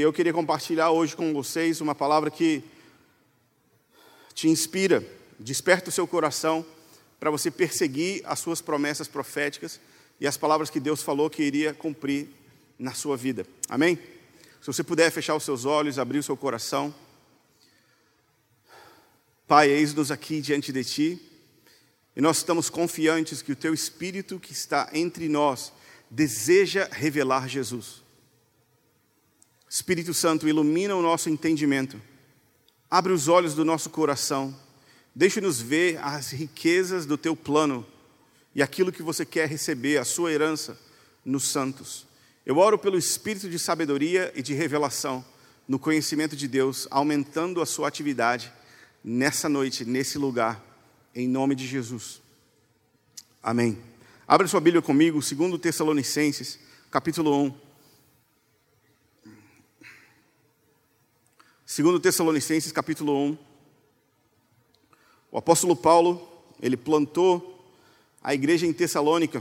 Eu queria compartilhar hoje com vocês uma palavra que te inspira, desperta o seu coração para você perseguir as suas promessas proféticas e as palavras que Deus falou que iria cumprir na sua vida. Amém? Se você puder fechar os seus olhos, abrir o seu coração. Pai, eis-nos aqui diante de Ti e nós estamos confiantes que o Teu Espírito que está entre nós deseja revelar Jesus. Espírito Santo, ilumina o nosso entendimento, abre os olhos do nosso coração, deixe-nos ver as riquezas do teu plano e aquilo que você quer receber, a sua herança nos santos. Eu oro pelo espírito de sabedoria e de revelação no conhecimento de Deus, aumentando a sua atividade nessa noite, nesse lugar, em nome de Jesus. Amém. Abra sua Bíblia comigo, segundo Tessalonicenses, capítulo 1. Segundo Tessalonicenses, capítulo 1. O apóstolo Paulo, ele plantou a igreja em Tessalônica.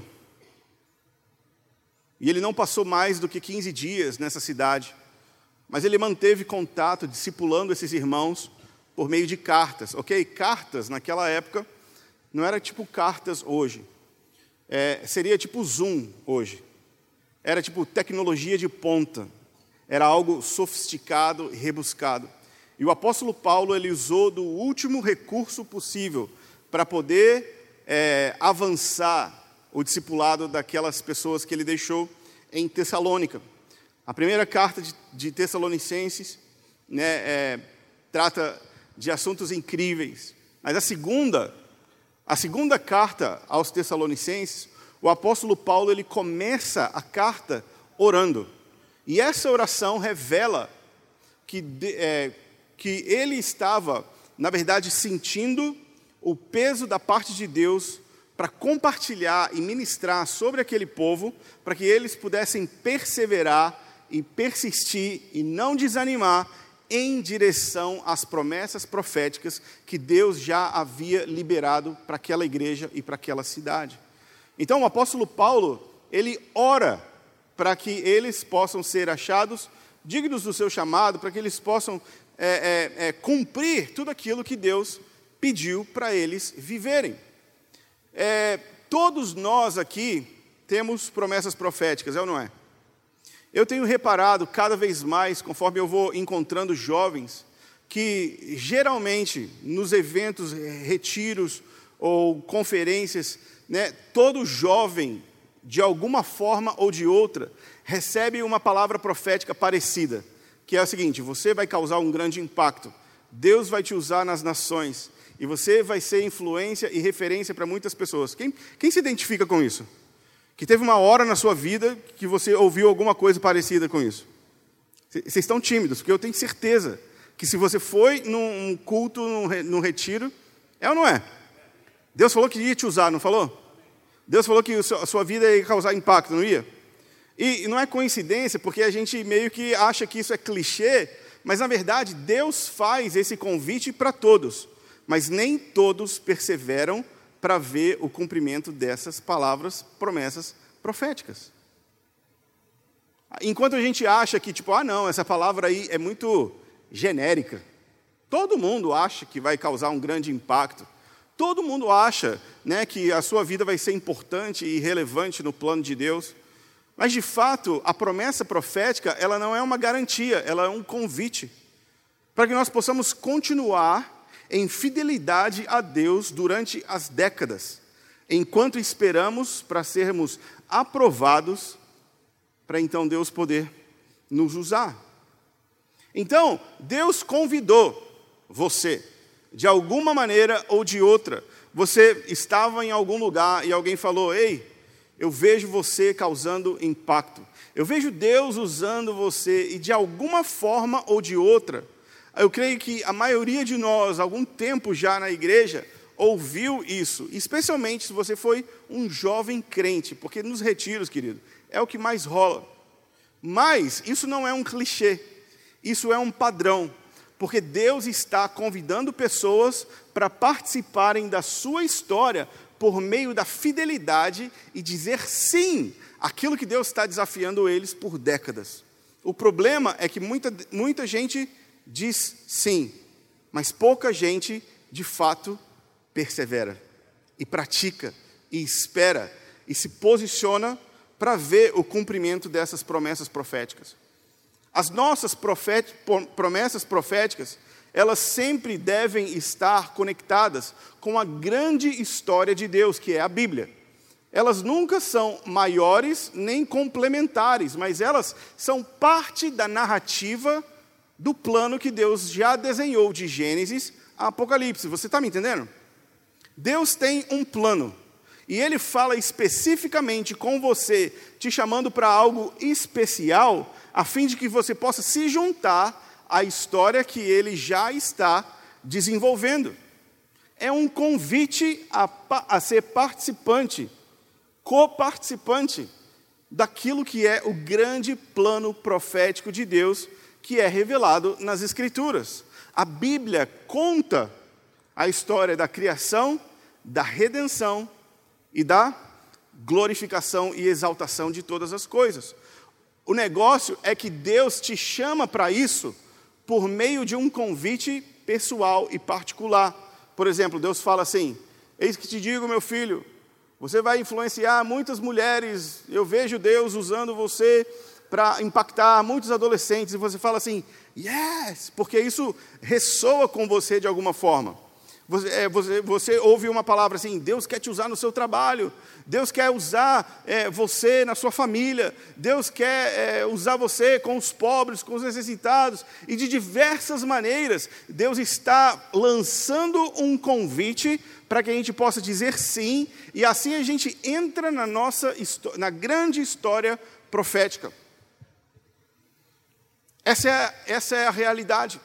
E ele não passou mais do que 15 dias nessa cidade, mas ele manteve contato, discipulando esses irmãos por meio de cartas, ok? Cartas naquela época não era tipo cartas hoje, é, seria tipo Zoom hoje, era tipo tecnologia de ponta, era algo sofisticado e rebuscado. E o apóstolo Paulo ele usou do último recurso possível para poder é, avançar o discipulado daquelas pessoas que ele deixou em Tessalônica. A primeira carta de, de Tessalonicenses né, é, trata de assuntos incríveis, mas a segunda, a segunda carta aos Tessalonicenses, o apóstolo Paulo ele começa a carta orando. E essa oração revela que, é, que ele estava, na verdade, sentindo o peso da parte de Deus para compartilhar e ministrar sobre aquele povo, para que eles pudessem perseverar e persistir e não desanimar em direção às promessas proféticas que Deus já havia liberado para aquela igreja e para aquela cidade. Então o apóstolo Paulo, ele ora para que eles possam ser achados dignos do seu chamado, para que eles possam é, é, é, cumprir tudo aquilo que Deus pediu para eles viverem. É, todos nós aqui temos promessas proféticas, é ou não é? Eu tenho reparado cada vez mais, conforme eu vou encontrando jovens, que geralmente nos eventos, retiros ou conferências, né, todo jovem de alguma forma ou de outra, recebe uma palavra profética parecida, que é a seguinte: você vai causar um grande impacto, Deus vai te usar nas nações, e você vai ser influência e referência para muitas pessoas. Quem, quem se identifica com isso? Que teve uma hora na sua vida que você ouviu alguma coisa parecida com isso? Vocês estão tímidos, porque eu tenho certeza que se você foi num culto, num retiro, é ou não é? Deus falou que ia te usar, não falou? Deus falou que a sua vida ia causar impacto, não ia? E não é coincidência, porque a gente meio que acha que isso é clichê, mas na verdade Deus faz esse convite para todos, mas nem todos perseveram para ver o cumprimento dessas palavras, promessas proféticas. Enquanto a gente acha que, tipo, ah, não, essa palavra aí é muito genérica, todo mundo acha que vai causar um grande impacto. Todo mundo acha né, que a sua vida vai ser importante e relevante no plano de Deus, mas de fato a promessa profética ela não é uma garantia, ela é um convite para que nós possamos continuar em fidelidade a Deus durante as décadas, enquanto esperamos para sermos aprovados, para então Deus poder nos usar. Então, Deus convidou você de alguma maneira ou de outra, você estava em algum lugar e alguém falou: Ei, eu vejo você causando impacto. Eu vejo Deus usando você e de alguma forma ou de outra, eu creio que a maioria de nós, algum tempo já na igreja, ouviu isso, especialmente se você foi um jovem crente, porque nos retiros, querido, é o que mais rola. Mas isso não é um clichê, isso é um padrão porque Deus está convidando pessoas para participarem da sua história por meio da fidelidade e dizer sim àquilo que Deus está desafiando eles por décadas. O problema é que muita, muita gente diz sim, mas pouca gente de fato persevera e pratica e espera e se posiciona para ver o cumprimento dessas promessas proféticas. As nossas profet, promessas proféticas, elas sempre devem estar conectadas com a grande história de Deus, que é a Bíblia. Elas nunca são maiores nem complementares, mas elas são parte da narrativa do plano que Deus já desenhou de Gênesis a Apocalipse. Você está me entendendo? Deus tem um plano e Ele fala especificamente com você, te chamando para algo especial, a fim de que você possa se juntar à história que Ele já está desenvolvendo. É um convite a, a ser participante coparticipante daquilo que é o grande plano profético de Deus que é revelado nas Escrituras. A Bíblia conta a história da criação, da redenção e da glorificação e exaltação de todas as coisas. O negócio é que Deus te chama para isso por meio de um convite pessoal e particular. Por exemplo, Deus fala assim: Eis que te digo, meu filho, você vai influenciar muitas mulheres. Eu vejo Deus usando você para impactar muitos adolescentes. E você fala assim, yes, porque isso ressoa com você de alguma forma. Você, é, você, você, ouve uma palavra assim: Deus quer te usar no seu trabalho, Deus quer usar é, você na sua família, Deus quer é, usar você com os pobres, com os necessitados, e de diversas maneiras, Deus está lançando um convite para que a gente possa dizer sim, e assim a gente entra na nossa na grande história profética. Essa é, essa é a realidade.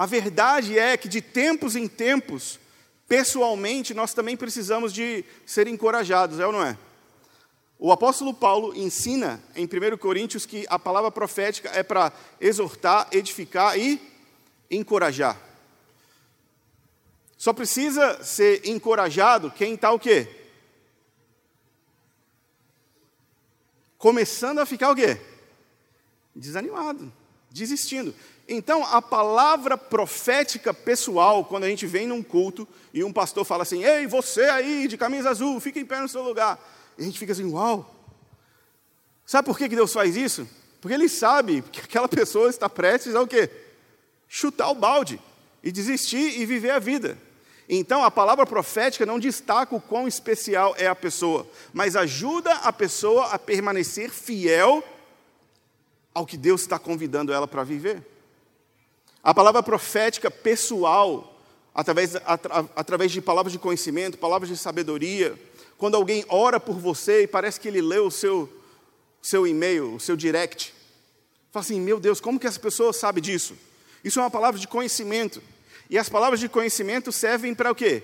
A verdade é que de tempos em tempos, pessoalmente, nós também precisamos de ser encorajados, é ou não é? O apóstolo Paulo ensina em 1 Coríntios que a palavra profética é para exortar, edificar e encorajar. Só precisa ser encorajado quem está o quê? Começando a ficar o quê? Desanimado, desistindo. Então, a palavra profética pessoal, quando a gente vem num culto e um pastor fala assim: Ei, você aí de camisa azul, fica em pé no seu lugar. E a gente fica assim: Uau! Sabe por que Deus faz isso? Porque Ele sabe que aquela pessoa está prestes a o quê? Chutar o balde e desistir e viver a vida. Então, a palavra profética não destaca o quão especial é a pessoa, mas ajuda a pessoa a permanecer fiel ao que Deus está convidando ela para viver. A palavra profética pessoal, através, atra, através de palavras de conhecimento, palavras de sabedoria, quando alguém ora por você e parece que ele leu o seu, seu e-mail, o seu direct, fala assim: meu Deus, como que essa pessoa sabe disso? Isso é uma palavra de conhecimento. E as palavras de conhecimento servem para o quê?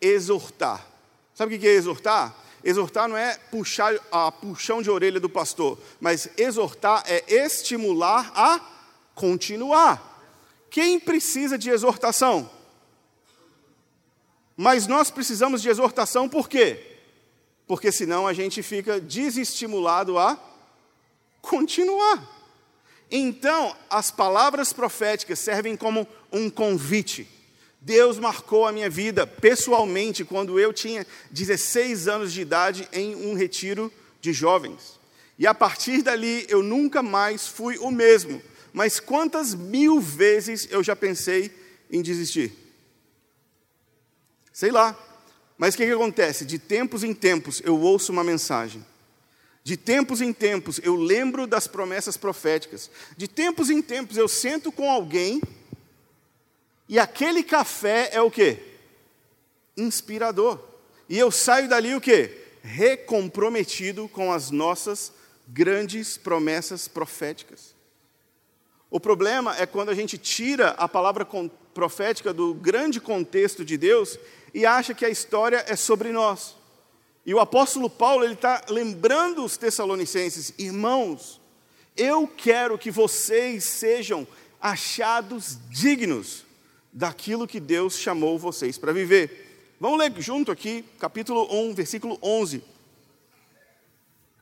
Exortar. Sabe o que é exortar? Exortar não é puxar a puxão de orelha do pastor, mas exortar é estimular a continuar. Quem precisa de exortação? Mas nós precisamos de exortação por quê? Porque senão a gente fica desestimulado a continuar. Então, as palavras proféticas servem como um convite. Deus marcou a minha vida pessoalmente quando eu tinha 16 anos de idade em um retiro de jovens. E a partir dali eu nunca mais fui o mesmo. Mas quantas mil vezes eu já pensei em desistir? Sei lá. Mas o que, que acontece? De tempos em tempos eu ouço uma mensagem. De tempos em tempos eu lembro das promessas proféticas. De tempos em tempos eu sento com alguém e aquele café é o quê? Inspirador. E eu saio dali o quê? Recomprometido com as nossas grandes promessas proféticas. O problema é quando a gente tira a palavra profética do grande contexto de Deus e acha que a história é sobre nós. E o apóstolo Paulo ele está lembrando os Tessalonicenses, irmãos, eu quero que vocês sejam achados dignos daquilo que Deus chamou vocês para viver. Vamos ler junto aqui, capítulo 1, versículo 11.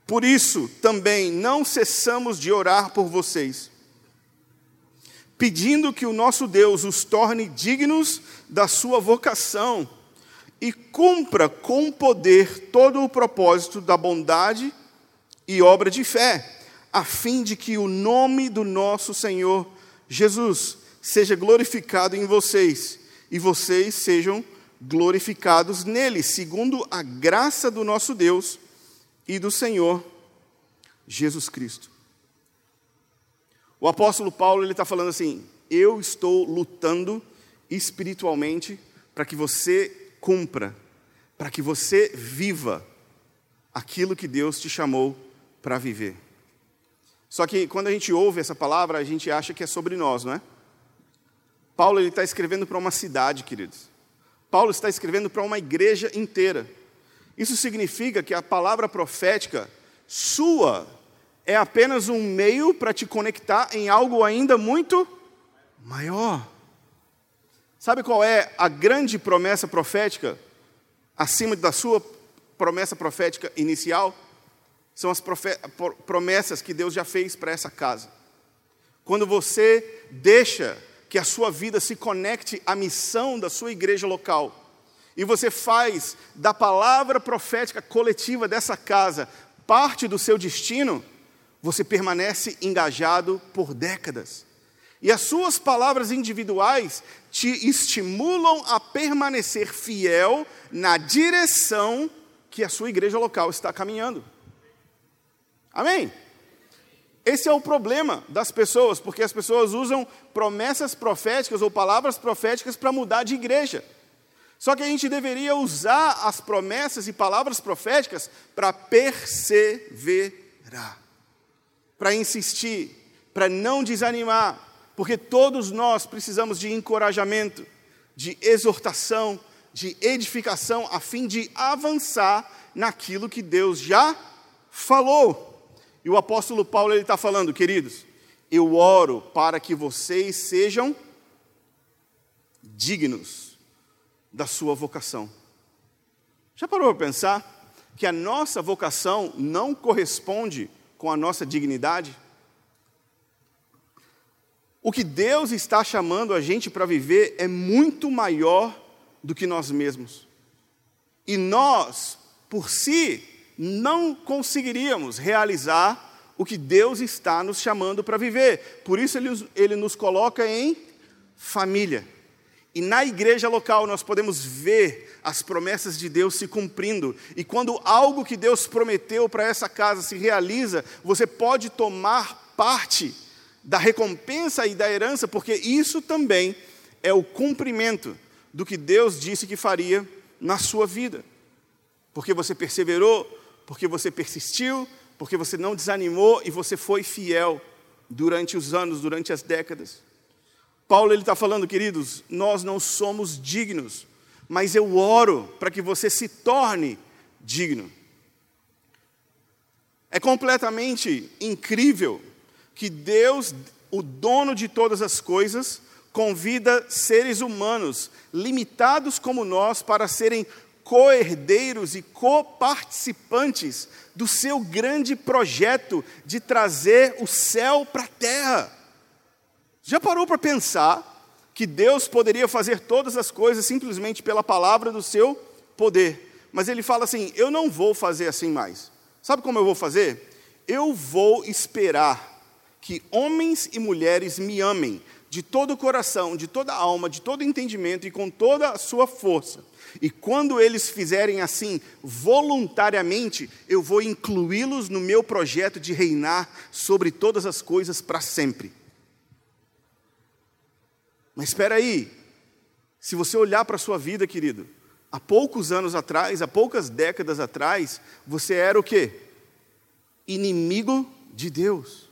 Por isso também não cessamos de orar por vocês, pedindo que o nosso Deus os torne dignos da sua vocação e cumpra com poder todo o propósito da bondade e obra de fé, a fim de que o nome do nosso Senhor Jesus seja glorificado em vocês e vocês sejam glorificados nele, segundo a graça do nosso Deus e do Senhor Jesus Cristo. O apóstolo Paulo ele está falando assim: eu estou lutando espiritualmente para que você cumpra, para que você viva aquilo que Deus te chamou para viver. Só que quando a gente ouve essa palavra, a gente acha que é sobre nós, não é? Paulo está escrevendo para uma cidade, queridos. Paulo está escrevendo para uma igreja inteira. Isso significa que a palavra profética sua é apenas um meio para te conectar em algo ainda muito maior. Sabe qual é a grande promessa profética acima da sua promessa profética inicial? São as promessas que Deus já fez para essa casa. Quando você deixa que a sua vida se conecte à missão da sua igreja local. E você faz da palavra profética coletiva dessa casa parte do seu destino, você permanece engajado por décadas. E as suas palavras individuais te estimulam a permanecer fiel na direção que a sua igreja local está caminhando. Amém? Esse é o problema das pessoas, porque as pessoas usam promessas proféticas ou palavras proféticas para mudar de igreja. Só que a gente deveria usar as promessas e palavras proféticas para perseverar, para insistir, para não desanimar, porque todos nós precisamos de encorajamento, de exortação, de edificação, a fim de avançar naquilo que Deus já falou. E o apóstolo Paulo ele está falando, queridos, eu oro para que vocês sejam dignos da sua vocação. Já parou para pensar que a nossa vocação não corresponde com a nossa dignidade? O que Deus está chamando a gente para viver é muito maior do que nós mesmos. E nós, por si, não conseguiríamos realizar o que Deus está nos chamando para viver. Por isso, ele, ele nos coloca em família. E na igreja local nós podemos ver as promessas de Deus se cumprindo. E quando algo que Deus prometeu para essa casa se realiza, você pode tomar parte da recompensa e da herança, porque isso também é o cumprimento do que Deus disse que faria na sua vida. Porque você perseverou, porque você persistiu, porque você não desanimou e você foi fiel durante os anos, durante as décadas. Paulo ele está falando, queridos, nós não somos dignos, mas eu oro para que você se torne digno. É completamente incrível que Deus, o dono de todas as coisas, convida seres humanos, limitados como nós, para serem co-herdeiros e coparticipantes do seu grande projeto de trazer o céu para a terra. Já parou para pensar que Deus poderia fazer todas as coisas simplesmente pela palavra do seu poder? Mas ele fala assim: eu não vou fazer assim mais. Sabe como eu vou fazer? Eu vou esperar que homens e mulheres me amem de todo o coração, de toda a alma, de todo o entendimento e com toda a sua força e quando eles fizerem assim voluntariamente, eu vou incluí-los no meu projeto de reinar sobre todas as coisas para sempre. Mas espera aí, se você olhar para a sua vida, querido, há poucos anos atrás, há poucas décadas atrás, você era o quê? Inimigo de Deus,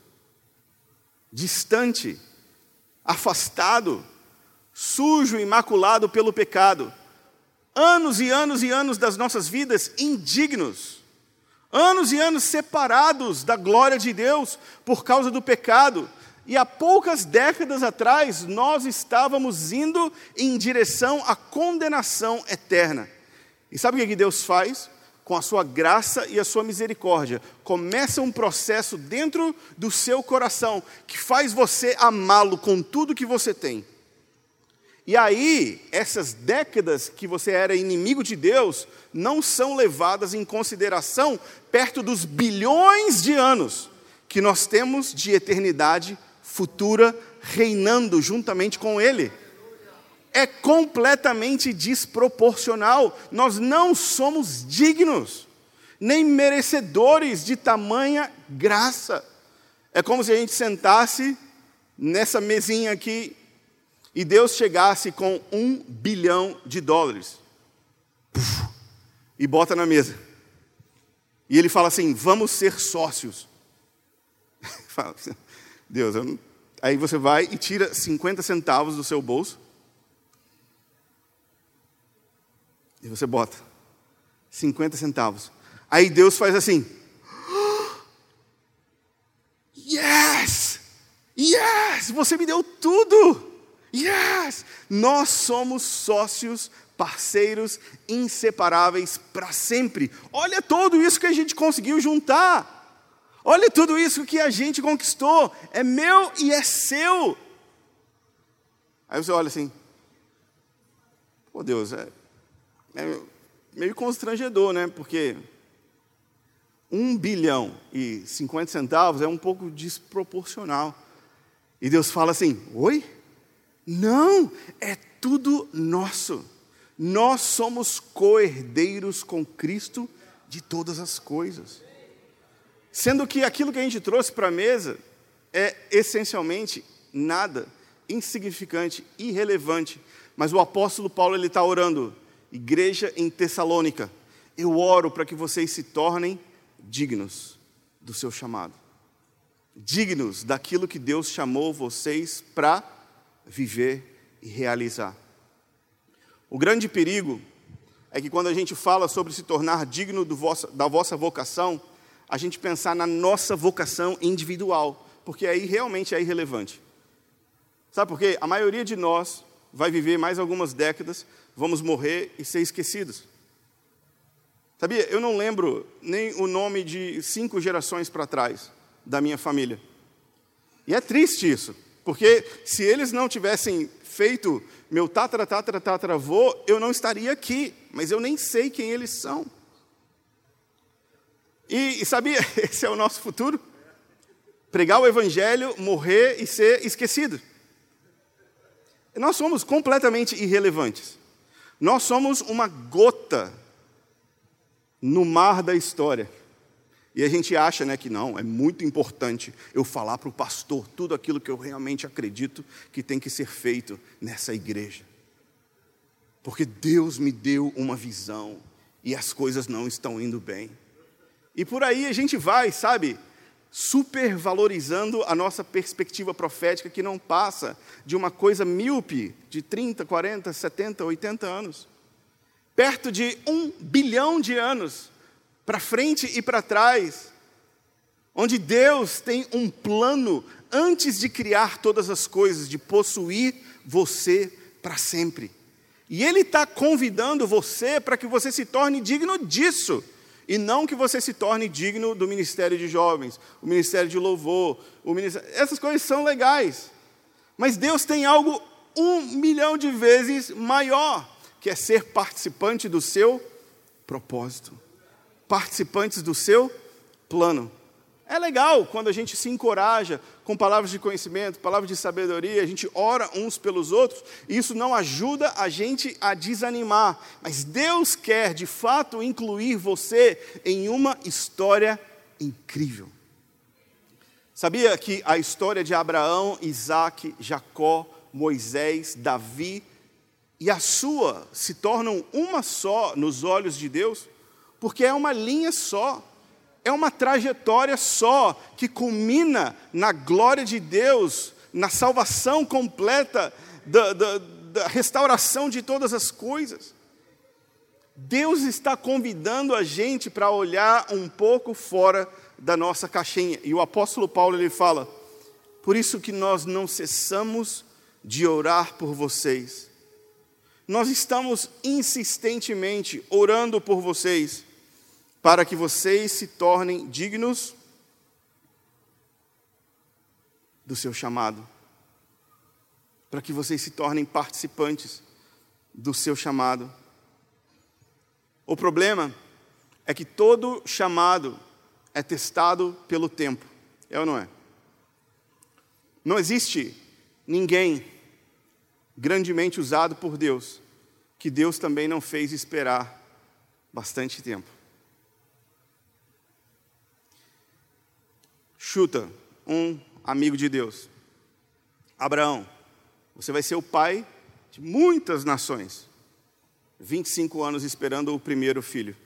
distante, afastado, sujo, imaculado pelo pecado anos e anos e anos das nossas vidas indignos, anos e anos separados da glória de Deus por causa do pecado. E há poucas décadas atrás, nós estávamos indo em direção à condenação eterna. E sabe o que Deus faz? com a sua graça e a sua misericórdia, começa um processo dentro do seu coração que faz você amá-lo com tudo que você tem. E aí, essas décadas que você era inimigo de Deus não são levadas em consideração perto dos bilhões de anos que nós temos de eternidade futura reinando juntamente com Ele é completamente desproporcional. Nós não somos dignos, nem merecedores de tamanha graça. É como se a gente sentasse nessa mesinha aqui e Deus chegasse com um bilhão de dólares e bota na mesa. E ele fala assim: vamos ser sócios. Deus, aí você vai e tira 50 centavos do seu bolso E você bota 50 centavos. Aí Deus faz assim. Yes! Yes! Você me deu tudo! Yes! Nós somos sócios, parceiros inseparáveis para sempre. Olha tudo isso que a gente conseguiu juntar. Olha tudo isso que a gente conquistou. É meu e é seu. Aí você olha assim. Pô, Deus, é, é meio constrangedor, né? Porque um bilhão e 50 centavos é um pouco desproporcional. E Deus fala assim: Oi? Não, é tudo nosso. Nós somos co-herdeiros com Cristo de todas as coisas. Sendo que aquilo que a gente trouxe para a mesa é essencialmente nada, insignificante, irrelevante. Mas o apóstolo Paulo ele está orando igreja em Tessalônica, eu oro para que vocês se tornem dignos do seu chamado, dignos daquilo que Deus chamou vocês para viver e realizar. O grande perigo é que quando a gente fala sobre se tornar digno vossa, da vossa vocação, a gente pensar na nossa vocação individual, porque aí realmente é irrelevante. Sabe por quê? A maioria de nós vai viver mais algumas décadas vamos morrer e ser esquecidos. Sabia, eu não lembro nem o nome de cinco gerações para trás da minha família. E é triste isso, porque se eles não tivessem feito meu tatara, tatara, tataravô, eu não estaria aqui, mas eu nem sei quem eles são. E, e sabia, esse é o nosso futuro? Pregar o evangelho, morrer e ser esquecido. Nós somos completamente irrelevantes. Nós somos uma gota no mar da história. E a gente acha né, que não, é muito importante eu falar para o pastor tudo aquilo que eu realmente acredito que tem que ser feito nessa igreja. Porque Deus me deu uma visão e as coisas não estão indo bem. E por aí a gente vai, sabe, supervalorizando a nossa perspectiva profética, que não passa de uma coisa míope de 30, 40, 70, 80 anos. Perto de um bilhão de anos, para frente e para trás, onde Deus tem um plano antes de criar todas as coisas, de possuir você para sempre. E Ele está convidando você para que você se torne digno disso. E não que você se torne digno do ministério de jovens, o ministério de louvor, o ministério... essas coisas são legais. Mas Deus tem algo um milhão de vezes maior, que é ser participante do seu propósito, participantes do seu plano. É legal quando a gente se encoraja com palavras de conhecimento, palavras de sabedoria, a gente ora uns pelos outros, e isso não ajuda a gente a desanimar, mas Deus quer de fato incluir você em uma história incrível. Sabia que a história de Abraão, Isaac, Jacó, Moisés, Davi e a sua se tornam uma só nos olhos de Deus? Porque é uma linha só é uma trajetória só que culmina na glória de Deus, na salvação completa, da, da, da restauração de todas as coisas. Deus está convidando a gente para olhar um pouco fora da nossa caixinha. E o apóstolo Paulo ele fala: por isso que nós não cessamos de orar por vocês. Nós estamos insistentemente orando por vocês para que vocês se tornem dignos do seu chamado, para que vocês se tornem participantes do seu chamado. O problema é que todo chamado é testado pelo tempo, é ou não é? Não existe ninguém grandemente usado por Deus que Deus também não fez esperar bastante tempo. Chuta um amigo de Deus. Abraão, você vai ser o pai de muitas nações. 25 anos esperando o primeiro filho.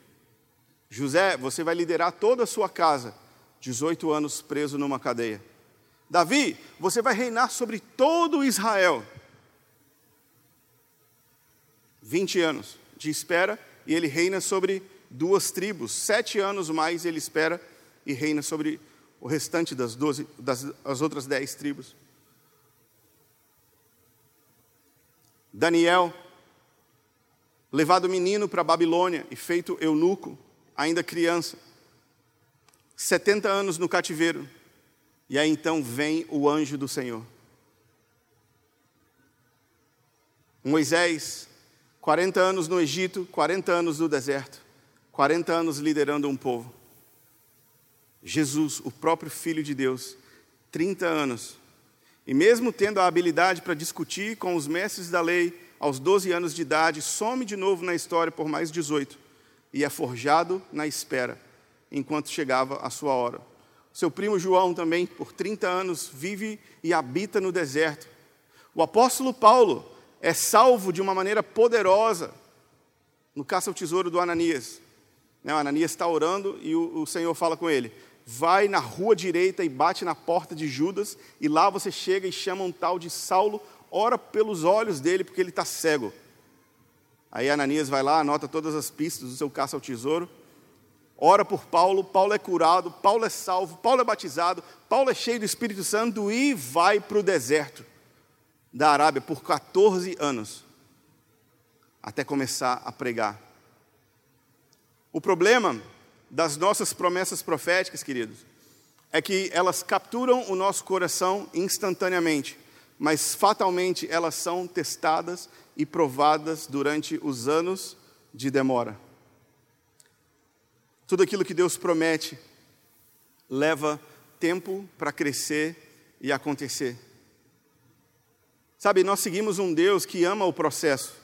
José, você vai liderar toda a sua casa. 18 anos preso numa cadeia. Davi, você vai reinar sobre todo Israel. 20 anos de espera e ele reina sobre duas tribos. Sete anos mais ele espera e reina sobre o restante das, 12, das as outras dez tribos. Daniel, levado menino para a Babilônia e feito eunuco, ainda criança, 70 anos no cativeiro, e aí então vem o anjo do Senhor. Moisés, 40 anos no Egito, 40 anos no deserto, 40 anos liderando um povo. Jesus, o próprio Filho de Deus, 30 anos. E mesmo tendo a habilidade para discutir com os mestres da lei, aos 12 anos de idade, some de novo na história por mais 18 e é forjado na espera, enquanto chegava a sua hora. Seu primo João também, por 30 anos, vive e habita no deserto. O apóstolo Paulo é salvo de uma maneira poderosa no caça ao tesouro do Ananias. O Ananias está orando e o Senhor fala com ele: vai na rua direita e bate na porta de Judas, e lá você chega e chama um tal de Saulo, ora pelos olhos dele, porque ele está cego. Aí Ananias vai lá, anota todas as pistas do seu caça ao tesouro, ora por Paulo, Paulo é curado, Paulo é salvo, Paulo é batizado, Paulo é cheio do Espírito Santo e vai para o deserto da Arábia por 14 anos, até começar a pregar. O problema das nossas promessas proféticas, queridos, é que elas capturam o nosso coração instantaneamente, mas fatalmente elas são testadas e provadas durante os anos de demora. Tudo aquilo que Deus promete leva tempo para crescer e acontecer. Sabe, nós seguimos um Deus que ama o processo.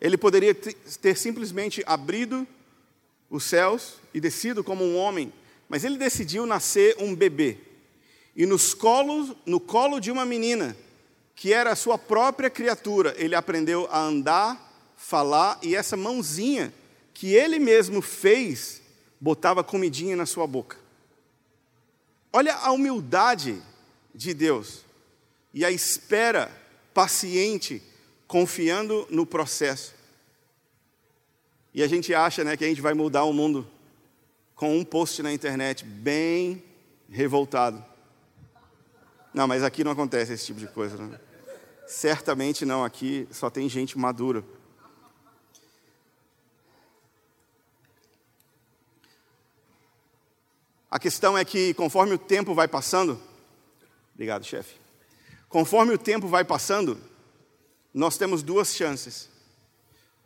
Ele poderia ter simplesmente abrido os céus e descido como um homem, mas ele decidiu nascer um bebê. E nos colos, no colo de uma menina, que era a sua própria criatura, ele aprendeu a andar, falar, e essa mãozinha que ele mesmo fez, botava comidinha na sua boca. Olha a humildade de Deus e a espera paciente, confiando no processo. E a gente acha né, que a gente vai mudar o mundo com um post na internet bem revoltado. Não, mas aqui não acontece esse tipo de coisa. Né? Certamente não, aqui só tem gente madura. A questão é que, conforme o tempo vai passando, obrigado, chefe. Conforme o tempo vai passando, nós temos duas chances.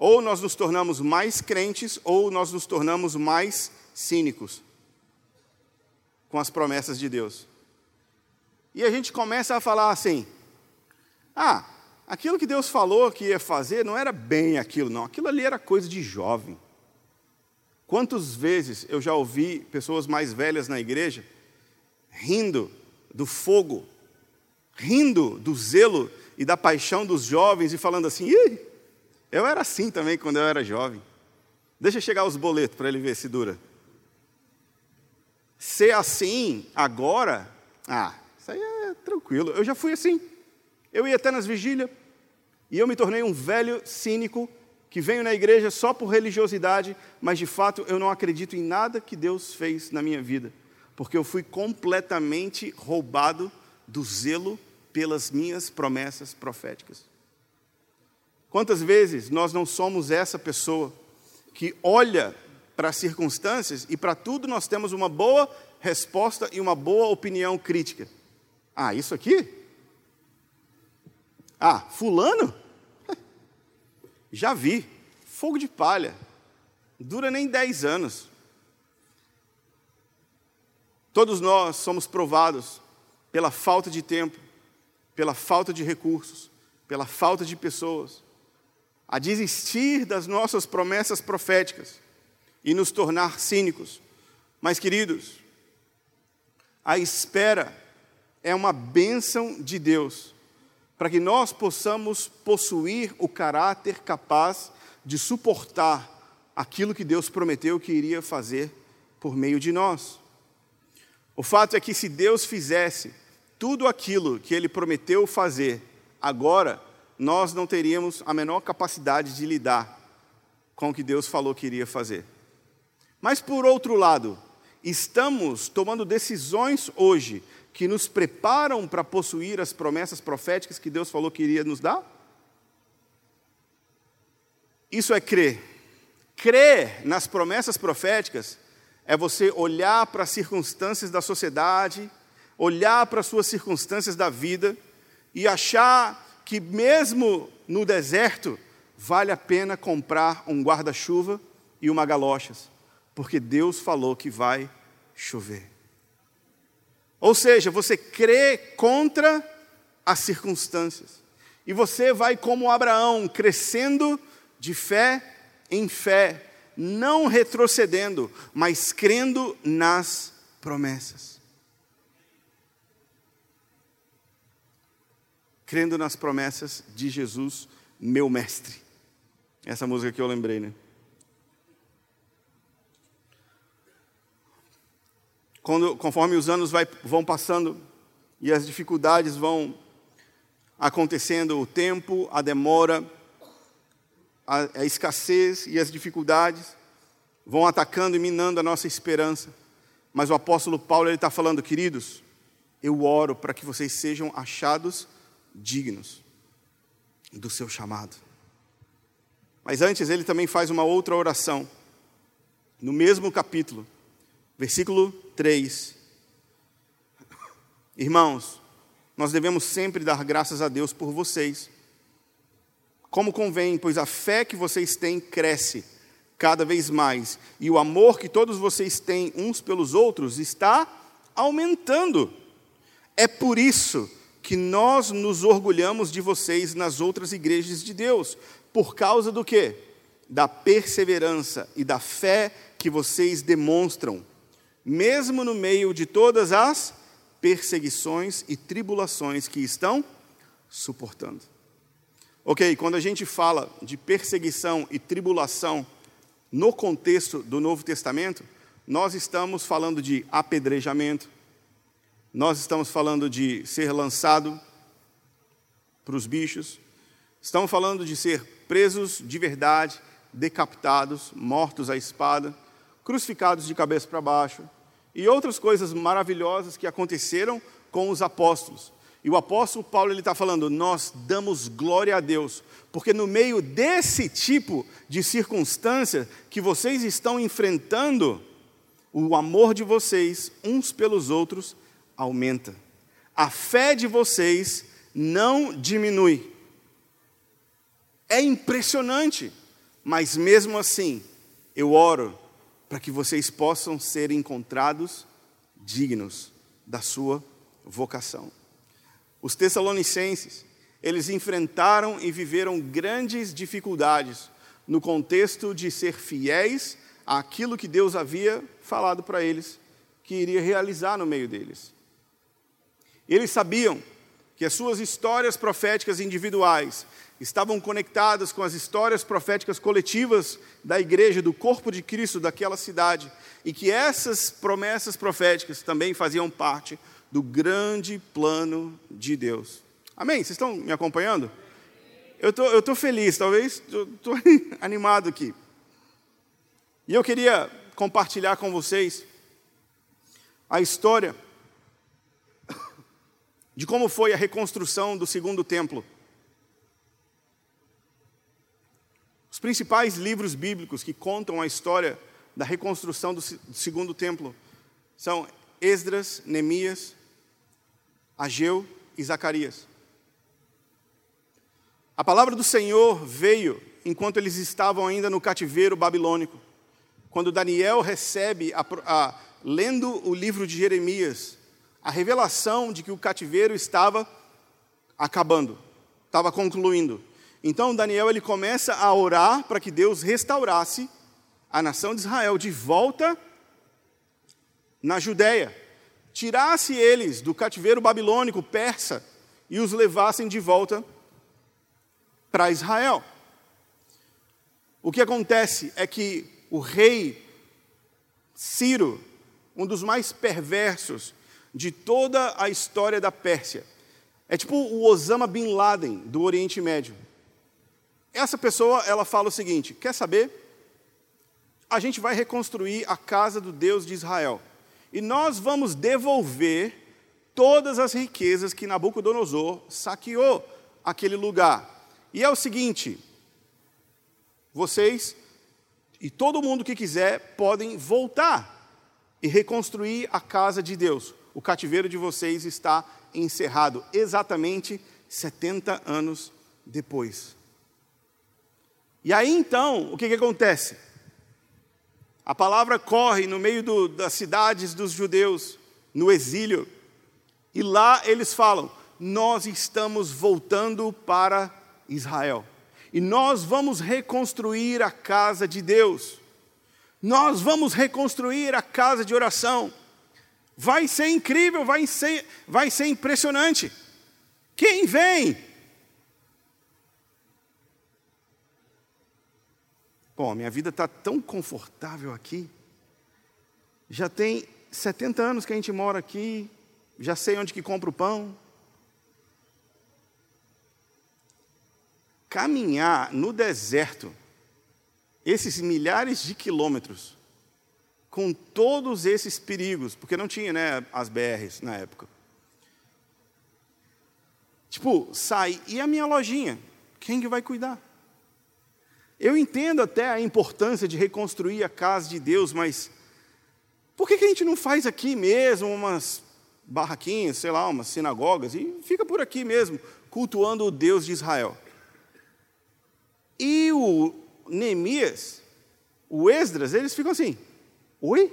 Ou nós nos tornamos mais crentes, ou nós nos tornamos mais cínicos com as promessas de Deus. E a gente começa a falar assim: ah, aquilo que Deus falou que ia fazer não era bem aquilo, não. Aquilo ali era coisa de jovem. Quantas vezes eu já ouvi pessoas mais velhas na igreja rindo do fogo, rindo do zelo e da paixão dos jovens e falando assim: Ih, eu era assim também quando eu era jovem. Deixa chegar os boletos para ele ver se dura. Ser assim agora, ah, isso aí é tranquilo. Eu já fui assim. Eu ia até nas vigílias e eu me tornei um velho cínico que venho na igreja só por religiosidade, mas de fato eu não acredito em nada que Deus fez na minha vida, porque eu fui completamente roubado do zelo pelas minhas promessas proféticas. Quantas vezes nós não somos essa pessoa que olha para as circunstâncias e para tudo nós temos uma boa resposta e uma boa opinião crítica. Ah, isso aqui? Ah, Fulano? Já vi. Fogo de palha. Dura nem 10 anos. Todos nós somos provados pela falta de tempo, pela falta de recursos, pela falta de pessoas, a desistir das nossas promessas proféticas e nos tornar cínicos. Mas, queridos, a espera é uma bênção de Deus para que nós possamos possuir o caráter capaz de suportar aquilo que Deus prometeu que iria fazer por meio de nós. O fato é que se Deus fizesse tudo aquilo que ele prometeu fazer agora, nós não teríamos a menor capacidade de lidar com o que Deus falou que iria fazer. Mas, por outro lado, estamos tomando decisões hoje que nos preparam para possuir as promessas proféticas que Deus falou que iria nos dar? Isso é crer. Crer nas promessas proféticas é você olhar para as circunstâncias da sociedade, olhar para as suas circunstâncias da vida e achar que mesmo no deserto vale a pena comprar um guarda-chuva e uma galochas, porque Deus falou que vai chover. Ou seja, você crê contra as circunstâncias. E você vai como Abraão, crescendo de fé em fé, não retrocedendo, mas crendo nas promessas. Crendo nas promessas de Jesus, meu mestre. Essa música que eu lembrei, né? Quando, conforme os anos vai, vão passando e as dificuldades vão acontecendo, o tempo, a demora, a, a escassez e as dificuldades vão atacando e minando a nossa esperança. Mas o apóstolo Paulo está falando, queridos, eu oro para que vocês sejam achados dignos do seu chamado. Mas antes ele também faz uma outra oração, no mesmo capítulo, versículo 3. Irmãos, nós devemos sempre dar graças a Deus por vocês, como convém, pois a fé que vocês têm cresce cada vez mais, e o amor que todos vocês têm uns pelos outros está aumentando. É por isso que nós nos orgulhamos de vocês nas outras igrejas de Deus, por causa do quê? Da perseverança e da fé que vocês demonstram, mesmo no meio de todas as perseguições e tribulações que estão suportando. Ok, quando a gente fala de perseguição e tribulação no contexto do Novo Testamento, nós estamos falando de apedrejamento, nós estamos falando de ser lançado para os bichos, estamos falando de ser presos de verdade, decapitados, mortos à espada, crucificados de cabeça para baixo e outras coisas maravilhosas que aconteceram com os apóstolos. E o apóstolo Paulo ele está falando: nós damos glória a Deus, porque no meio desse tipo de circunstância que vocês estão enfrentando, o amor de vocês uns pelos outros aumenta. A fé de vocês não diminui. É impressionante, mas mesmo assim, eu oro para que vocês possam ser encontrados dignos da sua vocação. Os Tessalonicenses, eles enfrentaram e viveram grandes dificuldades no contexto de ser fiéis àquilo que Deus havia falado para eles que iria realizar no meio deles. Eles sabiam que as suas histórias proféticas individuais estavam conectadas com as histórias proféticas coletivas da igreja, do corpo de Cristo daquela cidade, e que essas promessas proféticas também faziam parte do grande plano de Deus. Amém? Vocês estão me acompanhando? Eu tô, estou tô feliz, talvez estou animado aqui. E eu queria compartilhar com vocês a história de como foi a reconstrução do segundo templo. Os principais livros bíblicos que contam a história da reconstrução do segundo templo são Esdras, Neemias, Ageu e Zacarias. A palavra do Senhor veio enquanto eles estavam ainda no cativeiro babilônico. Quando Daniel recebe, a, a, lendo o livro de Jeremias, a revelação de que o cativeiro estava acabando, estava concluindo. Então Daniel ele começa a orar para que Deus restaurasse a nação de Israel de volta na Judéia, tirasse eles do cativeiro babilônico persa e os levassem de volta para Israel. O que acontece é que o rei Ciro, um dos mais perversos de toda a história da Pérsia, é tipo o Osama Bin Laden do Oriente Médio. Essa pessoa, ela fala o seguinte: quer saber? A gente vai reconstruir a casa do Deus de Israel. E nós vamos devolver todas as riquezas que Nabucodonosor saqueou aquele lugar. E é o seguinte: vocês e todo mundo que quiser podem voltar e reconstruir a casa de Deus. O cativeiro de vocês está encerrado exatamente 70 anos depois. E aí então, o que, que acontece? A palavra corre no meio do, das cidades dos judeus, no exílio, e lá eles falam: Nós estamos voltando para Israel, e nós vamos reconstruir a casa de Deus, nós vamos reconstruir a casa de oração. Vai ser incrível, vai ser, vai ser impressionante. Quem vem? Bom, minha vida está tão confortável aqui. Já tem 70 anos que a gente mora aqui, já sei onde que compra o pão. Caminhar no deserto, esses milhares de quilômetros, com todos esses perigos, porque não tinha né, as BRs na época. Tipo, sai, e a minha lojinha? Quem que vai cuidar? Eu entendo até a importância de reconstruir a casa de Deus, mas por que, que a gente não faz aqui mesmo umas barraquinhas, sei lá, umas sinagogas, e fica por aqui mesmo, cultuando o Deus de Israel? E o Neemias, o Esdras, eles ficam assim: Oi?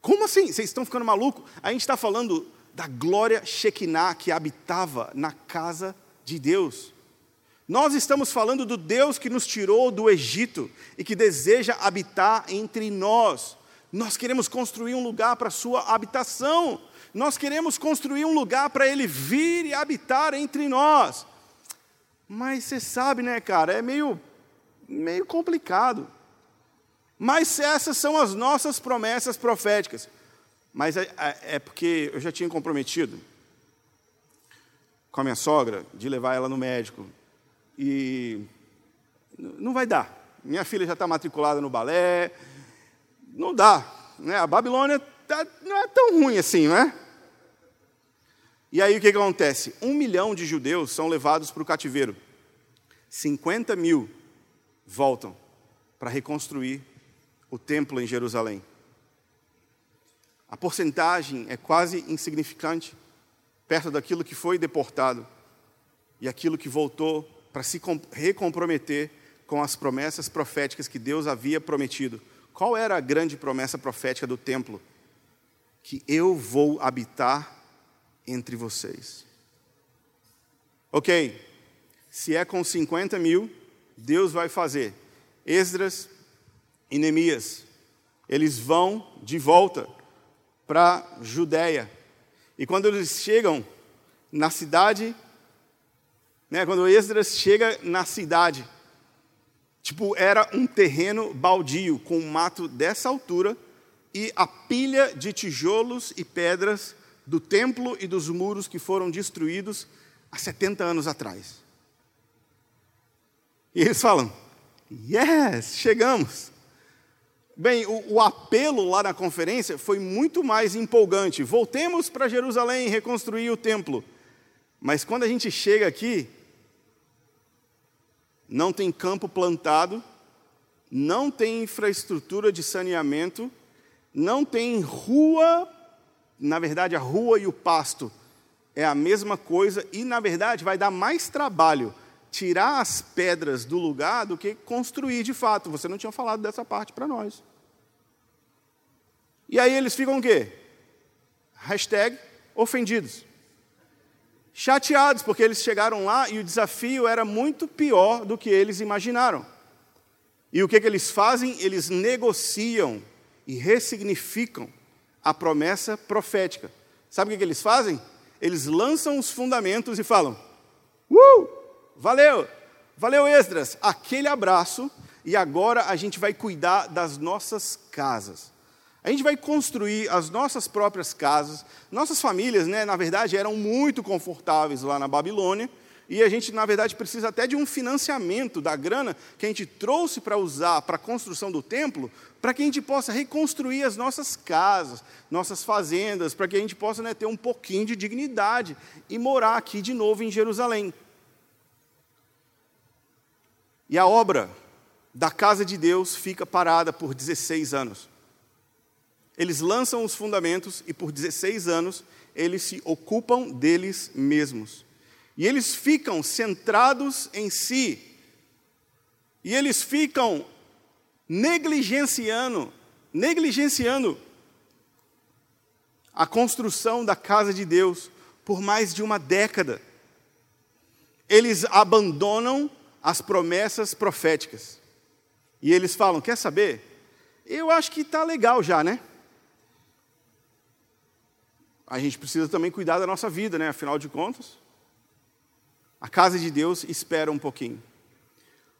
Como assim? Vocês estão ficando malucos? A gente está falando da glória Shekinah que habitava na casa de Deus. Nós estamos falando do Deus que nos tirou do Egito e que deseja habitar entre nós. Nós queremos construir um lugar para a sua habitação. Nós queremos construir um lugar para ele vir e habitar entre nós. Mas você sabe, né, cara, é meio, meio complicado. Mas essas são as nossas promessas proféticas. Mas é, é, é porque eu já tinha comprometido com a minha sogra de levar ela no médico e não vai dar. Minha filha já está matriculada no balé, não dá. Né? A Babilônia tá, não é tão ruim assim, não é? E aí o que, que acontece? Um milhão de judeus são levados para o cativeiro. 50 mil voltam para reconstruir o templo em Jerusalém. A porcentagem é quase insignificante perto daquilo que foi deportado e aquilo que voltou para se recomprometer com as promessas proféticas que Deus havia prometido. Qual era a grande promessa profética do templo? Que eu vou habitar entre vocês. Ok, se é com 50 mil, Deus vai fazer. Esdras e Neemias, eles vão de volta para Judéia. E quando eles chegam na cidade né, quando Esdras chega na cidade, tipo, era um terreno baldio, com um mato dessa altura, e a pilha de tijolos e pedras do templo e dos muros que foram destruídos há 70 anos atrás. E eles falam: Yes, chegamos. Bem, o, o, apelo lá na conferência foi muito mais empolgante. Voltemos para Jerusalém e reconstruir o templo. Mas quando a gente chega aqui, não tem campo plantado, não tem infraestrutura de saneamento, não tem rua, na verdade, a rua e o pasto é a mesma coisa, e na verdade vai dar mais trabalho tirar as pedras do lugar do que construir de fato. Você não tinha falado dessa parte para nós. E aí eles ficam o quê? Hashtag ofendidos. Chateados, porque eles chegaram lá e o desafio era muito pior do que eles imaginaram. E o que, que eles fazem? Eles negociam e ressignificam a promessa profética. Sabe o que, que eles fazem? Eles lançam os fundamentos e falam: Uh! Valeu! Valeu, Esdras! Aquele abraço, e agora a gente vai cuidar das nossas casas. A gente vai construir as nossas próprias casas. Nossas famílias, né, na verdade, eram muito confortáveis lá na Babilônia. E a gente, na verdade, precisa até de um financiamento da grana que a gente trouxe para usar para a construção do templo, para que a gente possa reconstruir as nossas casas, nossas fazendas, para que a gente possa né, ter um pouquinho de dignidade e morar aqui de novo em Jerusalém. E a obra da casa de Deus fica parada por 16 anos. Eles lançam os fundamentos e por 16 anos eles se ocupam deles mesmos. E eles ficam centrados em si. E eles ficam negligenciando, negligenciando a construção da casa de Deus por mais de uma década. Eles abandonam as promessas proféticas. E eles falam: quer saber? Eu acho que está legal já, né? a gente precisa também cuidar da nossa vida, né? Afinal de contas, a casa de Deus espera um pouquinho.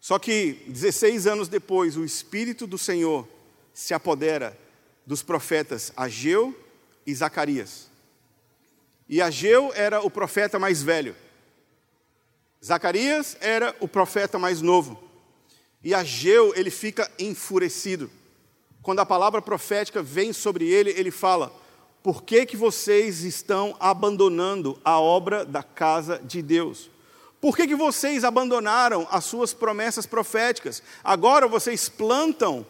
Só que 16 anos depois, o Espírito do Senhor se apodera dos profetas Ageu e Zacarias. E Ageu era o profeta mais velho. Zacarias era o profeta mais novo. E Ageu, ele fica enfurecido. Quando a palavra profética vem sobre ele, ele fala: por que, que vocês estão abandonando a obra da casa de Deus? Por que, que vocês abandonaram as suas promessas proféticas? Agora vocês plantam,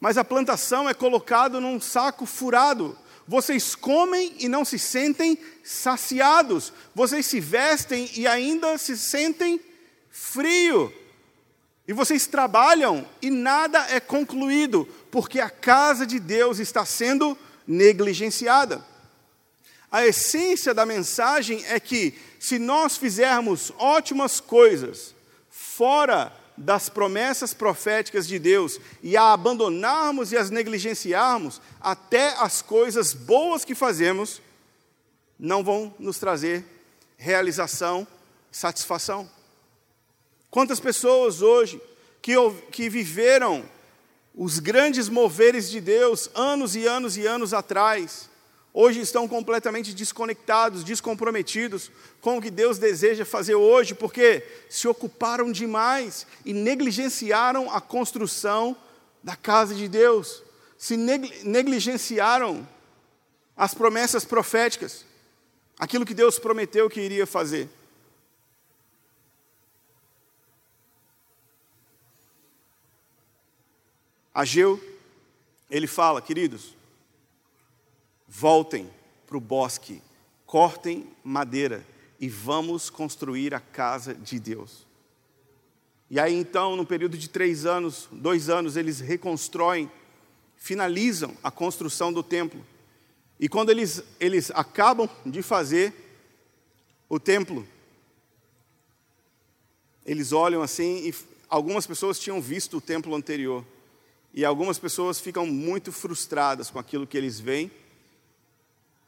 mas a plantação é colocada num saco furado. Vocês comem e não se sentem saciados. Vocês se vestem e ainda se sentem frio. E vocês trabalham e nada é concluído, porque a casa de Deus está sendo negligenciada. A essência da mensagem é que, se nós fizermos ótimas coisas fora das promessas proféticas de Deus e a abandonarmos e as negligenciarmos, até as coisas boas que fazemos não vão nos trazer realização, satisfação. Quantas pessoas hoje que, que viveram os grandes moveres de Deus, anos e anos e anos atrás, hoje estão completamente desconectados, descomprometidos com o que Deus deseja fazer hoje, porque se ocuparam demais e negligenciaram a construção da casa de Deus, se negligenciaram as promessas proféticas, aquilo que Deus prometeu que iria fazer. Ageu, ele fala, queridos, voltem para o bosque, cortem madeira e vamos construir a casa de Deus. E aí então, no período de três anos, dois anos, eles reconstroem, finalizam a construção do templo. E quando eles, eles acabam de fazer o templo, eles olham assim e algumas pessoas tinham visto o templo anterior. E algumas pessoas ficam muito frustradas com aquilo que eles veem.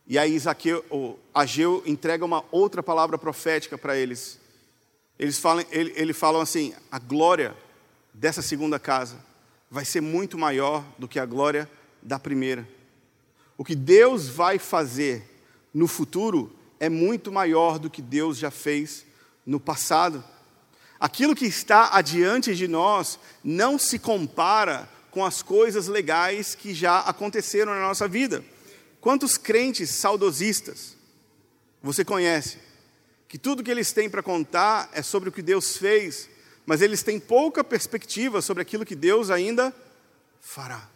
E aí Isaqueu, Ageu entrega uma outra palavra profética para eles. Eles falam, ele, ele falam assim: a glória dessa segunda casa vai ser muito maior do que a glória da primeira. O que Deus vai fazer no futuro é muito maior do que Deus já fez no passado. Aquilo que está adiante de nós não se compara com as coisas legais que já aconteceram na nossa vida. Quantos crentes saudosistas você conhece? Que tudo que eles têm para contar é sobre o que Deus fez mas eles têm pouca perspectiva sobre aquilo que Deus ainda fará.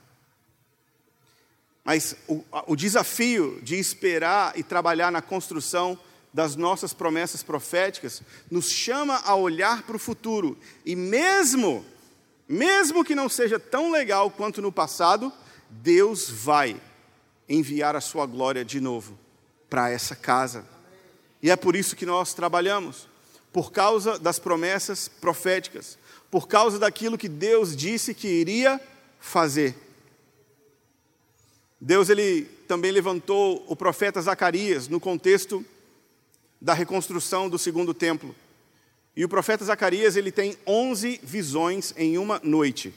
Mas o, o desafio de esperar e trabalhar na construção das nossas promessas proféticas nos chama a olhar para o futuro e mesmo mesmo que não seja tão legal quanto no passado, Deus vai enviar a sua glória de novo para essa casa. E é por isso que nós trabalhamos, por causa das promessas proféticas, por causa daquilo que Deus disse que iria fazer. Deus ele também levantou o profeta Zacarias no contexto da reconstrução do segundo templo. E o profeta Zacarias ele tem 11 visões em uma noite.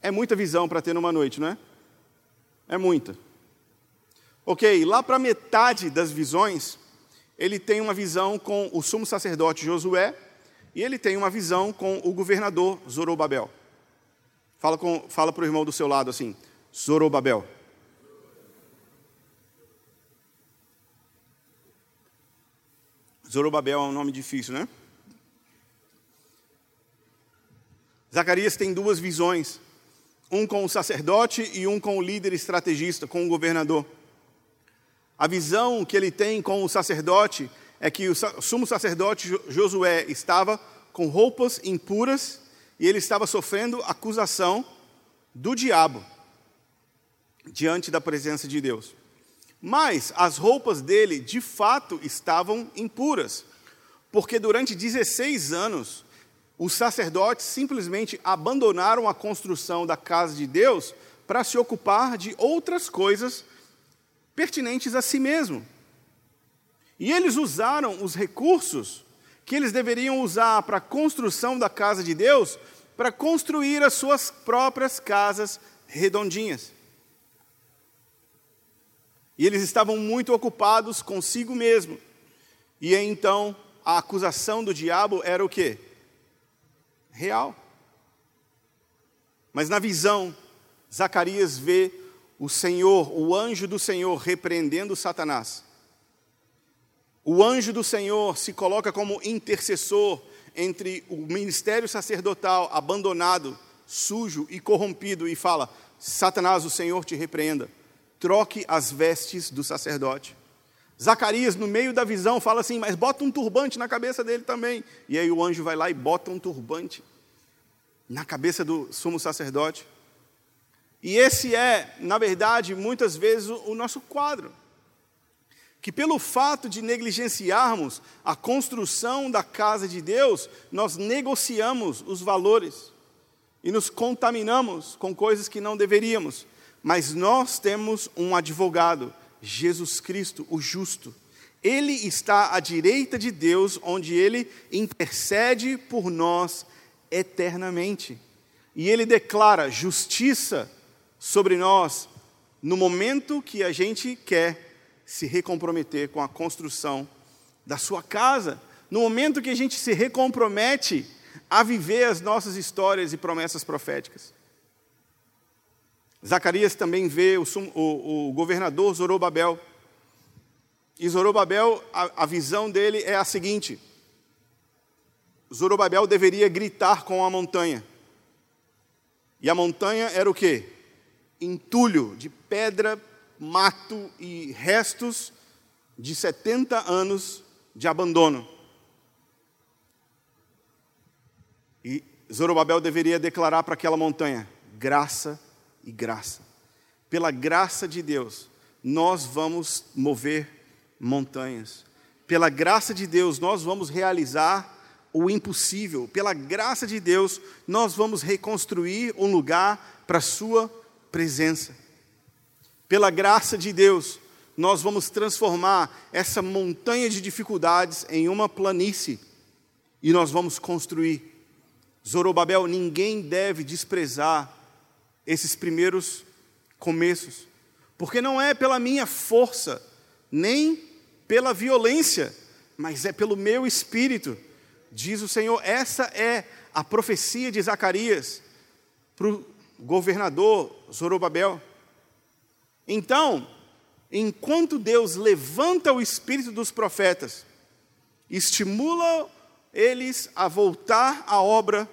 É muita visão para ter numa noite, não é? É muita. Ok, lá para metade das visões, ele tem uma visão com o sumo sacerdote Josué e ele tem uma visão com o governador Zorobabel. Fala, com, fala para o irmão do seu lado assim, Zorobabel. Zorobabel é um nome difícil, né? Zacarias tem duas visões, um com o sacerdote e um com o líder estrategista, com o governador. A visão que ele tem com o sacerdote é que o sumo sacerdote Josué estava com roupas impuras e ele estava sofrendo acusação do diabo diante da presença de Deus. Mas as roupas dele, de fato, estavam impuras, porque durante 16 anos os sacerdotes simplesmente abandonaram a construção da casa de Deus para se ocupar de outras coisas pertinentes a si mesmo. E eles usaram os recursos que eles deveriam usar para a construção da casa de Deus para construir as suas próprias casas redondinhas. E eles estavam muito ocupados consigo mesmo. E então a acusação do diabo era o quê? Real. Mas na visão, Zacarias vê o Senhor, o anjo do Senhor, repreendendo Satanás. O anjo do Senhor se coloca como intercessor entre o ministério sacerdotal abandonado, sujo e corrompido e fala: Satanás, o Senhor te repreenda troque as vestes do sacerdote. Zacarias, no meio da visão, fala assim: Mas bota um turbante na cabeça dele também. E aí o anjo vai lá e bota um turbante na cabeça do sumo sacerdote. E esse é, na verdade, muitas vezes o nosso quadro. Que pelo fato de negligenciarmos a construção da casa de Deus, nós negociamos os valores e nos contaminamos com coisas que não deveríamos. Mas nós temos um advogado, Jesus Cristo, o justo. Ele está à direita de Deus, onde ele intercede por nós eternamente. E ele declara justiça sobre nós no momento que a gente quer se recomprometer com a construção da sua casa, no momento que a gente se recompromete a viver as nossas histórias e promessas proféticas. Zacarias também vê o, o, o governador Zorobabel. E Zorobabel, a, a visão dele é a seguinte: Zorobabel deveria gritar com a montanha. E a montanha era o quê? Entulho de pedra, mato e restos de 70 anos de abandono. E Zorobabel deveria declarar para aquela montanha: graça e graça. Pela graça de Deus, nós vamos mover montanhas. Pela graça de Deus, nós vamos realizar o impossível. Pela graça de Deus, nós vamos reconstruir um lugar para a Sua presença. Pela graça de Deus, nós vamos transformar essa montanha de dificuldades em uma planície e nós vamos construir. Zorobabel, ninguém deve desprezar esses primeiros começos, porque não é pela minha força, nem pela violência, mas é pelo meu espírito, diz o Senhor. Essa é a profecia de Zacarias para o governador Zorobabel. Então, enquanto Deus levanta o espírito dos profetas, estimula eles a voltar à obra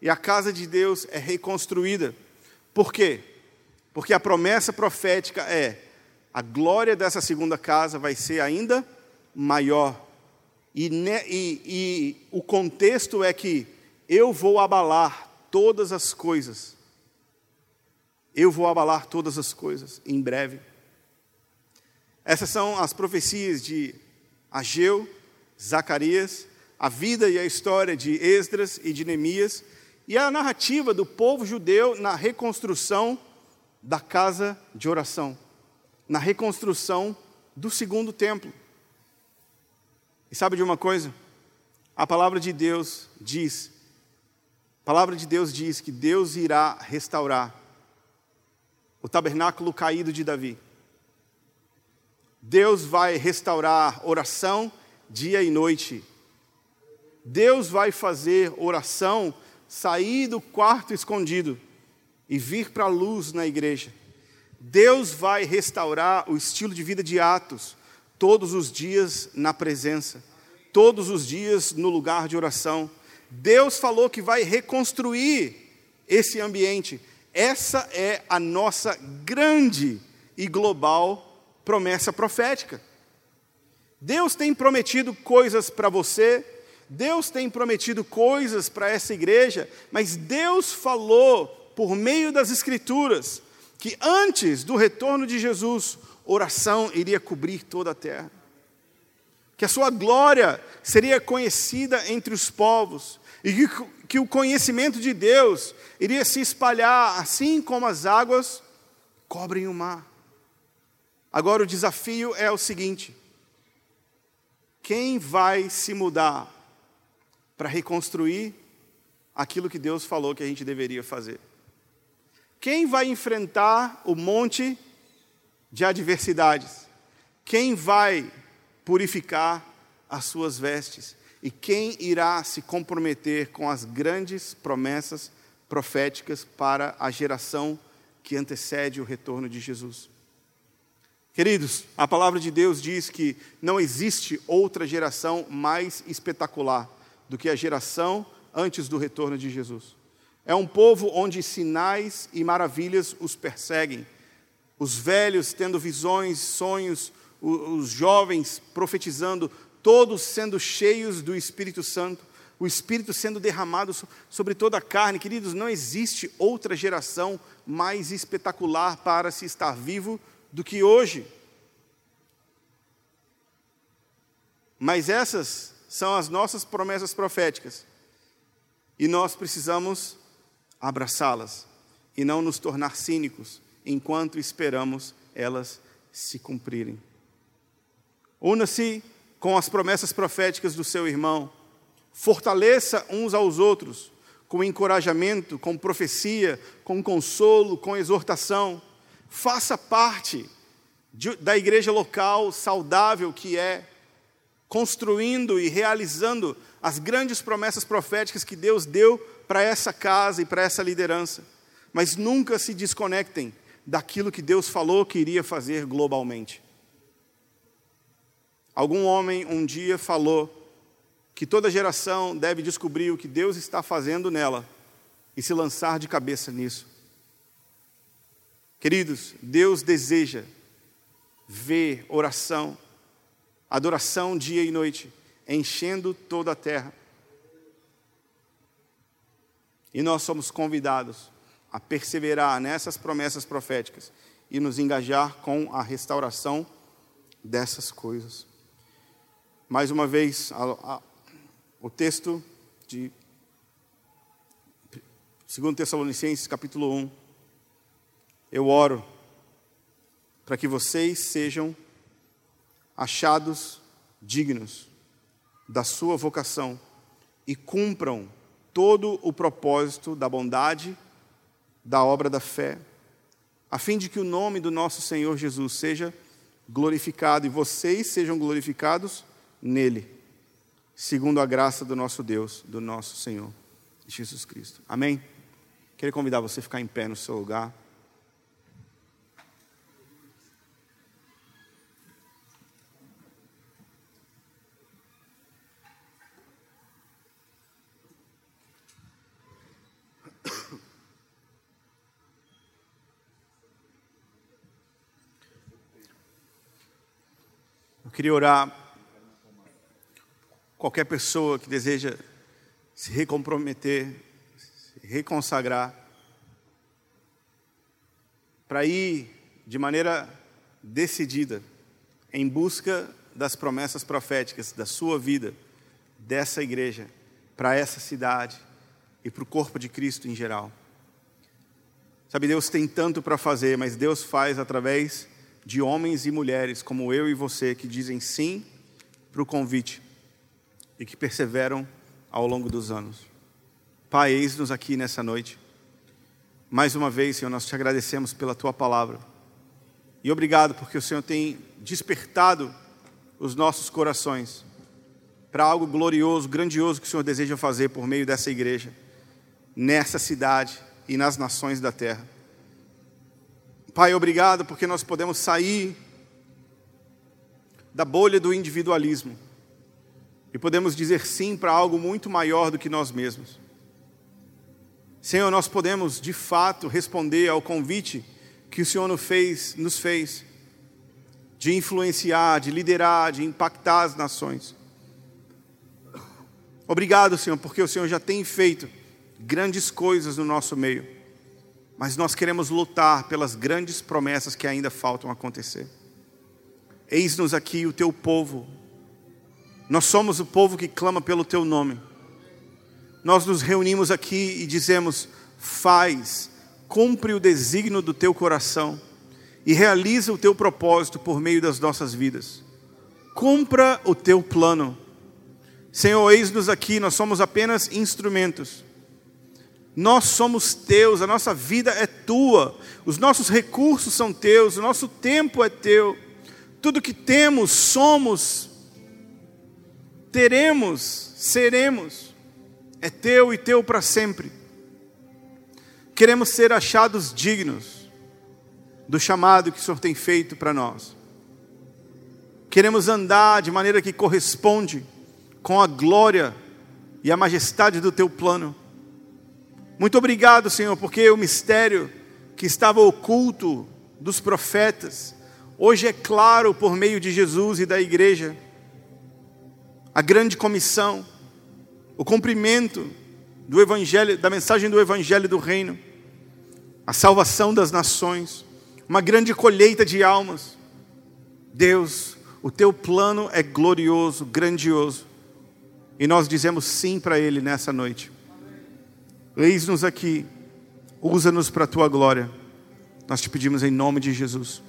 e a casa de Deus é reconstruída. Por quê? Porque a promessa profética é: a glória dessa segunda casa vai ser ainda maior. E, e, e o contexto é que eu vou abalar todas as coisas. Eu vou abalar todas as coisas em breve. Essas são as profecias de Ageu, Zacarias, a vida e a história de Esdras e de Neemias, e a narrativa do povo judeu na reconstrução da casa de oração, na reconstrução do segundo templo. E sabe de uma coisa? A palavra de Deus diz, a palavra de Deus diz que Deus irá restaurar o tabernáculo caído de Davi. Deus vai restaurar oração dia e noite. Deus vai fazer oração sair do quarto escondido e vir para a luz na igreja. Deus vai restaurar o estilo de vida de Atos, todos os dias na presença, todos os dias no lugar de oração. Deus falou que vai reconstruir esse ambiente. Essa é a nossa grande e global promessa profética. Deus tem prometido coisas para você, Deus tem prometido coisas para essa igreja, mas Deus falou por meio das Escrituras que antes do retorno de Jesus, oração iria cobrir toda a terra. Que a sua glória seria conhecida entre os povos, e que, que o conhecimento de Deus iria se espalhar, assim como as águas cobrem o mar. Agora o desafio é o seguinte: quem vai se mudar para reconstruir aquilo que Deus falou que a gente deveria fazer? Quem vai enfrentar o monte de adversidades? Quem vai purificar as suas vestes? E quem irá se comprometer com as grandes promessas proféticas para a geração que antecede o retorno de Jesus? Queridos, a palavra de Deus diz que não existe outra geração mais espetacular do que a geração antes do retorno de Jesus. É um povo onde sinais e maravilhas os perseguem. Os velhos tendo visões, sonhos, os jovens profetizando, todos sendo cheios do Espírito Santo, o Espírito sendo derramado sobre toda a carne. Queridos, não existe outra geração mais espetacular para se estar vivo do que hoje. Mas essas são as nossas promessas proféticas. E nós precisamos abraçá-las e não nos tornar cínicos enquanto esperamos elas se cumprirem. Una-se com as promessas proféticas do seu irmão, fortaleça uns aos outros com encorajamento, com profecia, com consolo, com exortação. Faça parte de, da igreja local saudável que é, construindo e realizando as grandes promessas proféticas que Deus deu para essa casa e para essa liderança. Mas nunca se desconectem daquilo que Deus falou que iria fazer globalmente. Algum homem um dia falou que toda geração deve descobrir o que Deus está fazendo nela e se lançar de cabeça nisso. Queridos, Deus deseja ver oração, adoração dia e noite, enchendo toda a terra. E nós somos convidados a perseverar nessas promessas proféticas e nos engajar com a restauração dessas coisas. Mais uma vez, a, a, o texto de 2 Tessalonicenses, capítulo 1. Eu oro para que vocês sejam achados dignos da sua vocação e cumpram todo o propósito da bondade, da obra da fé, a fim de que o nome do nosso Senhor Jesus seja glorificado e vocês sejam glorificados nele, segundo a graça do nosso Deus, do nosso Senhor Jesus Cristo. Amém? Queria convidar você a ficar em pé no seu lugar. Eu queria orar Qualquer pessoa que deseja se recomprometer, se reconsagrar, para ir de maneira decidida em busca das promessas proféticas da sua vida, dessa igreja, para essa cidade e para o corpo de Cristo em geral. Sabe, Deus tem tanto para fazer, mas Deus faz através de homens e mulheres como eu e você que dizem sim para o convite e que perseveram ao longo dos anos. Pai, eis-nos aqui nessa noite. Mais uma vez, Senhor, nós te agradecemos pela tua palavra. E obrigado porque o Senhor tem despertado os nossos corações para algo glorioso, grandioso que o Senhor deseja fazer por meio dessa igreja, nessa cidade e nas nações da terra. Pai, obrigado porque nós podemos sair da bolha do individualismo e podemos dizer sim para algo muito maior do que nós mesmos. Senhor, nós podemos de fato responder ao convite que o Senhor nos fez, nos fez de influenciar, de liderar, de impactar as nações. Obrigado, Senhor, porque o Senhor já tem feito grandes coisas no nosso meio, mas nós queremos lutar pelas grandes promessas que ainda faltam acontecer. Eis-nos aqui o teu povo, nós somos o povo que clama pelo teu nome. Nós nos reunimos aqui e dizemos: faz, cumpre o desígnio do teu coração e realiza o teu propósito por meio das nossas vidas. Cumpra o teu plano. Senhor, eis-nos aqui, nós somos apenas instrumentos. Nós somos teus, a nossa vida é tua, os nossos recursos são teus, o nosso tempo é teu. Tudo que temos, somos, teremos, seremos, é teu e teu para sempre. Queremos ser achados dignos do chamado que o Senhor tem feito para nós. Queremos andar de maneira que corresponde com a glória e a majestade do teu plano. Muito obrigado, Senhor, porque o mistério que estava oculto dos profetas, hoje é claro por meio de Jesus e da igreja. A grande comissão, o cumprimento do evangelho, da mensagem do evangelho do reino, a salvação das nações uma grande colheita de almas. Deus, o teu plano é glorioso, grandioso. E nós dizemos sim para Ele nessa noite. Eis-nos aqui, usa-nos para a tua glória. Nós te pedimos em nome de Jesus.